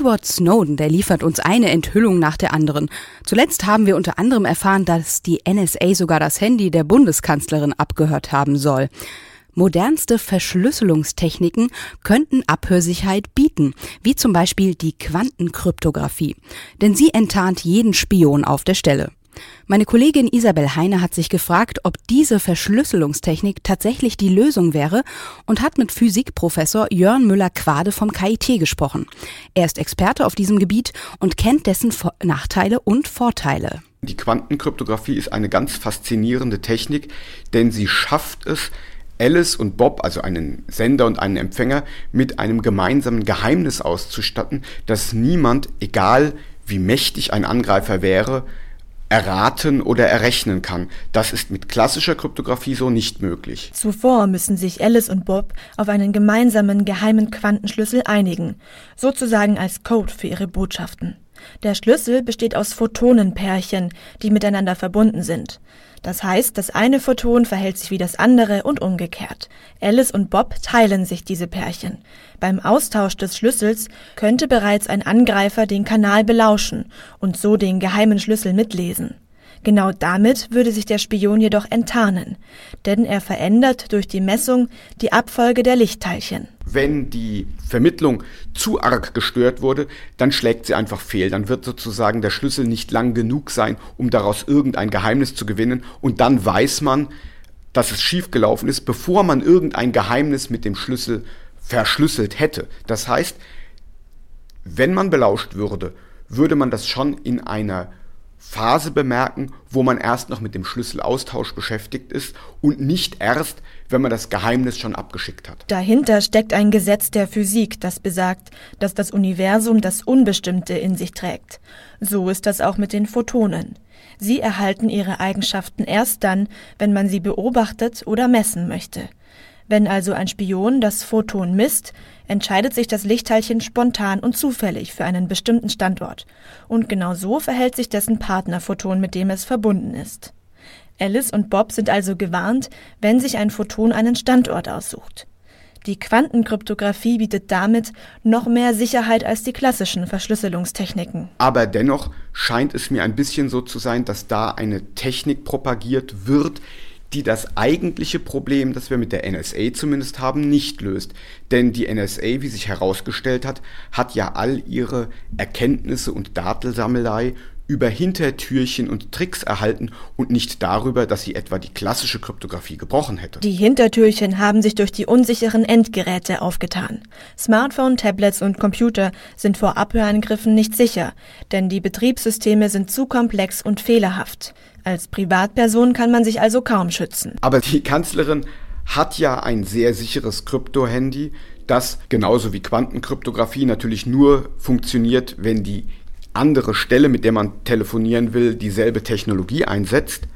Edward Snowden, der liefert uns eine Enthüllung nach der anderen. Zuletzt haben wir unter anderem erfahren, dass die NSA sogar das Handy der Bundeskanzlerin abgehört haben soll. Modernste Verschlüsselungstechniken könnten Abhörsicherheit bieten, wie zum Beispiel die Quantenkryptographie. Denn sie enttarnt jeden Spion auf der Stelle. Meine Kollegin Isabel Heine hat sich gefragt, ob diese Verschlüsselungstechnik tatsächlich die Lösung wäre und hat mit Physikprofessor Jörn Müller-Quade vom KIT gesprochen. Er ist Experte auf diesem Gebiet und kennt dessen Nachteile und Vorteile. Die Quantenkryptographie ist eine ganz faszinierende Technik, denn sie schafft es, Alice und Bob, also einen Sender und einen Empfänger, mit einem gemeinsamen Geheimnis auszustatten, das niemand, egal wie mächtig ein Angreifer wäre, erraten oder errechnen kann. Das ist mit klassischer Kryptographie so nicht möglich. Zuvor müssen sich Alice und Bob auf einen gemeinsamen geheimen Quantenschlüssel einigen, sozusagen als Code für ihre Botschaften. Der Schlüssel besteht aus Photonenpärchen, die miteinander verbunden sind. Das heißt, das eine Photon verhält sich wie das andere und umgekehrt. Alice und Bob teilen sich diese Pärchen. Beim Austausch des Schlüssels könnte bereits ein Angreifer den Kanal belauschen und so den geheimen Schlüssel mitlesen. Genau damit würde sich der Spion jedoch enttarnen, denn er verändert durch die Messung die Abfolge der Lichtteilchen. Wenn die Vermittlung zu arg gestört wurde, dann schlägt sie einfach fehl. Dann wird sozusagen der Schlüssel nicht lang genug sein, um daraus irgendein Geheimnis zu gewinnen. Und dann weiß man, dass es schiefgelaufen ist, bevor man irgendein Geheimnis mit dem Schlüssel verschlüsselt hätte. Das heißt, wenn man belauscht würde, würde man das schon in einer Phase bemerken, wo man erst noch mit dem Schlüsselaustausch beschäftigt ist und nicht erst, wenn man das Geheimnis schon abgeschickt hat. Dahinter steckt ein Gesetz der Physik, das besagt, dass das Universum das Unbestimmte in sich trägt. So ist das auch mit den Photonen. Sie erhalten ihre Eigenschaften erst dann, wenn man sie beobachtet oder messen möchte. Wenn also ein Spion das Photon misst, entscheidet sich das Lichtteilchen spontan und zufällig für einen bestimmten Standort. Und genau so verhält sich dessen Partnerphoton, mit dem es verbunden ist. Alice und Bob sind also gewarnt, wenn sich ein Photon einen Standort aussucht. Die Quantenkryptographie bietet damit noch mehr Sicherheit als die klassischen Verschlüsselungstechniken. Aber dennoch scheint es mir ein bisschen so zu sein, dass da eine Technik propagiert wird, die das eigentliche Problem, das wir mit der NSA zumindest haben, nicht löst. Denn die NSA, wie sich herausgestellt hat, hat ja all ihre Erkenntnisse und Datensammelei über Hintertürchen und Tricks erhalten und nicht darüber, dass sie etwa die klassische Kryptographie gebrochen hätte. Die Hintertürchen haben sich durch die unsicheren Endgeräte aufgetan. Smartphone, Tablets und Computer sind vor Abhörangriffen nicht sicher, denn die Betriebssysteme sind zu komplex und fehlerhaft. Als Privatperson kann man sich also kaum schützen. Aber die Kanzlerin hat ja ein sehr sicheres Krypto-Handy, das genauso wie Quantenkryptographie natürlich nur funktioniert, wenn die andere Stelle, mit der man telefonieren will, dieselbe Technologie einsetzt.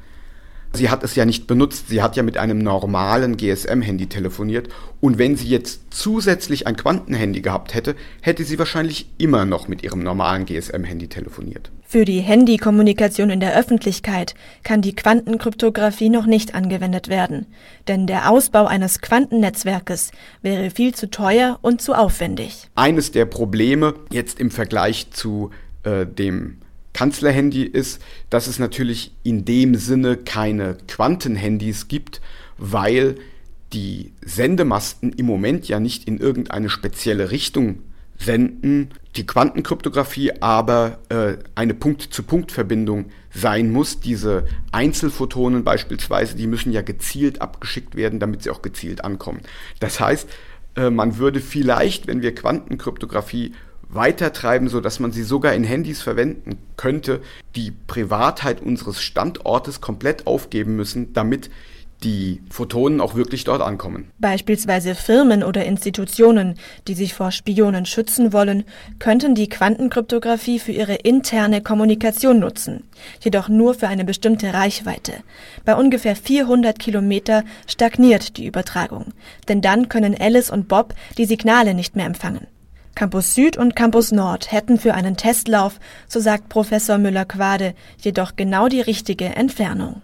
Sie hat es ja nicht benutzt, sie hat ja mit einem normalen GSM-Handy telefoniert und wenn sie jetzt zusätzlich ein Quantenhandy gehabt hätte, hätte sie wahrscheinlich immer noch mit ihrem normalen GSM-Handy telefoniert. Für die Handykommunikation in der Öffentlichkeit kann die Quantenkryptographie noch nicht angewendet werden, denn der Ausbau eines Quantennetzwerkes wäre viel zu teuer und zu aufwendig. Eines der Probleme jetzt im Vergleich zu äh, dem Kanzlerhandy ist, dass es natürlich in dem Sinne keine Quantenhandys gibt, weil die Sendemasten im Moment ja nicht in irgendeine spezielle Richtung senden, die Quantenkryptographie aber äh, eine Punkt-zu-Punkt-Verbindung sein muss. Diese Einzelphotonen beispielsweise, die müssen ja gezielt abgeschickt werden, damit sie auch gezielt ankommen. Das heißt, äh, man würde vielleicht, wenn wir Quantenkryptographie weitertreiben, sodass man sie sogar in Handys verwenden könnte, die Privatheit unseres Standortes komplett aufgeben müssen, damit die Photonen auch wirklich dort ankommen. Beispielsweise Firmen oder Institutionen, die sich vor Spionen schützen wollen, könnten die Quantenkryptographie für ihre interne Kommunikation nutzen, jedoch nur für eine bestimmte Reichweite. Bei ungefähr 400 Kilometer stagniert die Übertragung, denn dann können Alice und Bob die Signale nicht mehr empfangen. Campus Süd und Campus Nord hätten für einen Testlauf, so sagt Professor Müller-Quade, jedoch genau die richtige Entfernung.